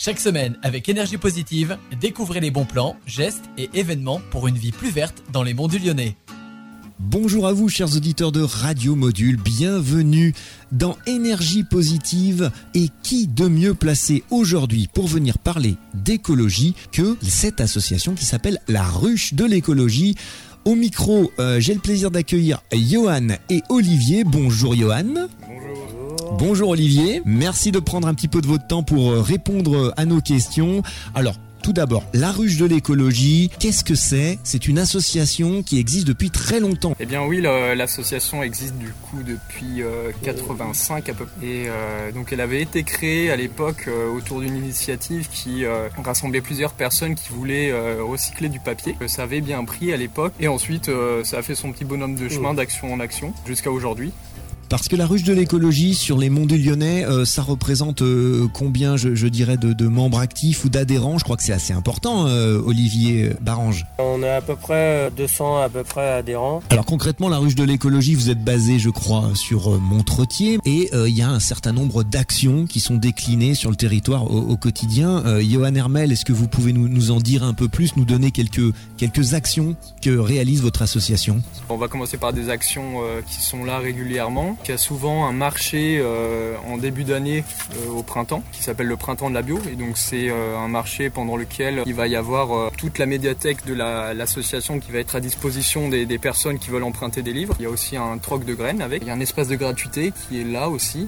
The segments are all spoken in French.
Chaque semaine, avec énergie positive, découvrez les bons plans, gestes et événements pour une vie plus verte dans les monts du Lyonnais. Bonjour à vous, chers auditeurs de Radio Module. Bienvenue dans Énergie Positive. Et qui de mieux placé aujourd'hui pour venir parler d'écologie que cette association qui s'appelle La Ruche de l'écologie? Au micro, euh, j'ai le plaisir d'accueillir Johan et Olivier. Bonjour Johan. Bonjour Olivier, merci de prendre un petit peu de votre temps pour euh, répondre à nos questions. Alors, tout d'abord, la ruche de l'écologie, qu'est-ce que c'est? C'est une association qui existe depuis très longtemps. Eh bien oui, l'association existe du coup depuis 85 euh, à peu près. Et euh, donc elle avait été créée à l'époque autour d'une initiative qui rassemblait plusieurs personnes qui voulaient recycler du papier. Ça avait bien pris à l'époque et ensuite ça a fait son petit bonhomme de chemin d'action en action jusqu'à aujourd'hui. Parce que la ruche de l'écologie sur les monts du Lyonnais, euh, ça représente euh, combien, je, dirais, de, membres actifs ou d'adhérents? Je crois que c'est assez important, euh, Olivier Barange. On est à peu près 200 à peu près adhérents. Alors concrètement, la ruche de l'écologie, vous êtes basé, je crois, sur Montretier et il y a un certain nombre d'actions qui sont déclinées sur le territoire au, quotidien. Johan Hermel, est-ce que vous pouvez nous, nous, en dire un peu plus, nous donner quelques, quelques actions que réalise votre association? On va commencer par des actions qui sont là régulièrement qui a souvent un marché euh, en début d'année euh, au printemps qui s'appelle le printemps de la bio et donc c'est euh, un marché pendant lequel il va y avoir toute la médiathèque de l'association qui va être à disposition des, personnes qui veulent emprunter des livres. Il y a aussi un troc de graines avec. Il y a un espace de gratuité qui est là aussi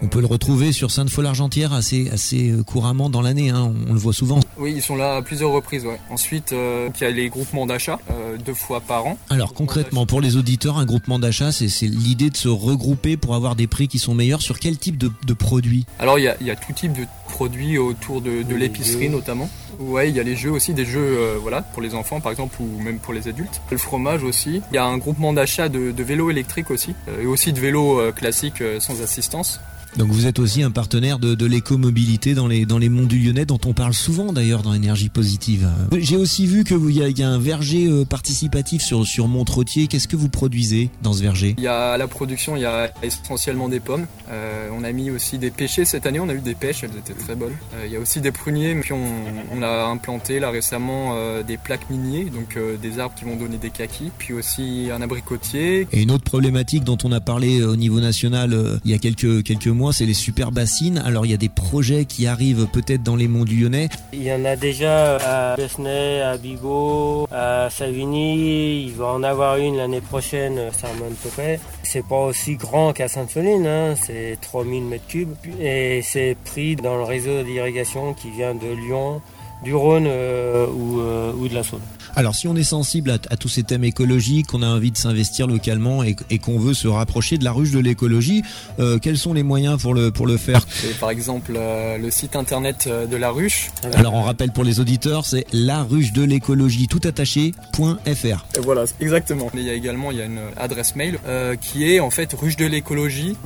on peut le retrouver sur Sainte-Foy-l'Argentière assez, assez couramment dans l'année, hein. on, le voit souvent. Oui, ils sont là à plusieurs reprises. Ouais. Ensuite, euh, il y a les groupements d'achat, euh, deux fois par an. Alors concrètement, pour les auditeurs, un groupement d'achat, c'est l'idée de se regrouper pour avoir des prix qui sont meilleurs sur quel type de, produits Alors il y, a, y, a, tout type de produits autour de, de l'épicerie notamment. Ouais, il y a les jeux aussi, des jeux voilà, pour les enfants par exemple ou même pour les adultes. Le fromage aussi. Il y a un groupement d'achat de, de vélos électriques aussi et aussi de vélos classiques sans assistance. Donc vous êtes aussi un partenaire de, de l'écomobilité dans les, dans les monts du Lyonnais dont on parle souvent d'ailleurs dans Énergie Positive. J'ai aussi vu qu'il y, y, a un verger euh, participatif sur, sur Montretier. Qu'est-ce que vous produisez dans ce verger? Il y a la production, il y a essentiellement des pommes. Euh, on a mis aussi des pêchers cette année, on a eu des pêches, elles étaient très bonnes. Euh, il y a aussi des pruniers, puis on, on a implanté là récemment euh, des plaques miniers, donc des arbres qui vont donner des kakis, puis aussi un abricotier. Et une autre problématique dont on a parlé au niveau national il y a quelques, quelques mois, c'est les super bassines. Alors il y a des projets qui arrivent peut-être dans les monts du Lyonnais. Il y en a déjà à Besnay, à Bigot, à Savigny. Il va en avoir une l'année prochaine à Saint-Montepé. C'est pas aussi grand qu'à Sainte-Soline, hein. c'est 3000 m3 et c'est pris dans le réseau d'irrigation qui vient de Lyon, du Rhône euh, ou, euh, ou de la Saône. Alors si on est sensible à, tous ces thèmes écologiques, qu'on a envie de s'investir localement et, qu'on veut se rapprocher de la ruche de l'écologie, euh, quels sont les moyens pour le, pour le faire? Par exemple euh, le site internet de la ruche. Alors on rappelle pour les auditeurs, c'est la ruche de l'écologie tout attaché.fr. Voilà, exactement. Mais il y a également il y a une adresse mail qui est en fait ruche de l'écologie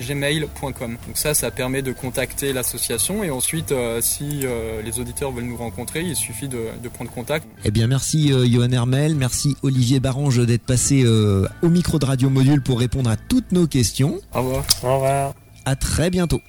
gmail.com. Donc ça, ça permet de contacter l'association et ensuite si les auditeurs veulent nous rencontrer, il suffit de, de prendre contact. Eh bien, merci euh, Johan Hermel, merci Olivier Barange d'être passé euh, au micro de Radio Module pour répondre à toutes nos questions. Au revoir. Au revoir. À très bientôt.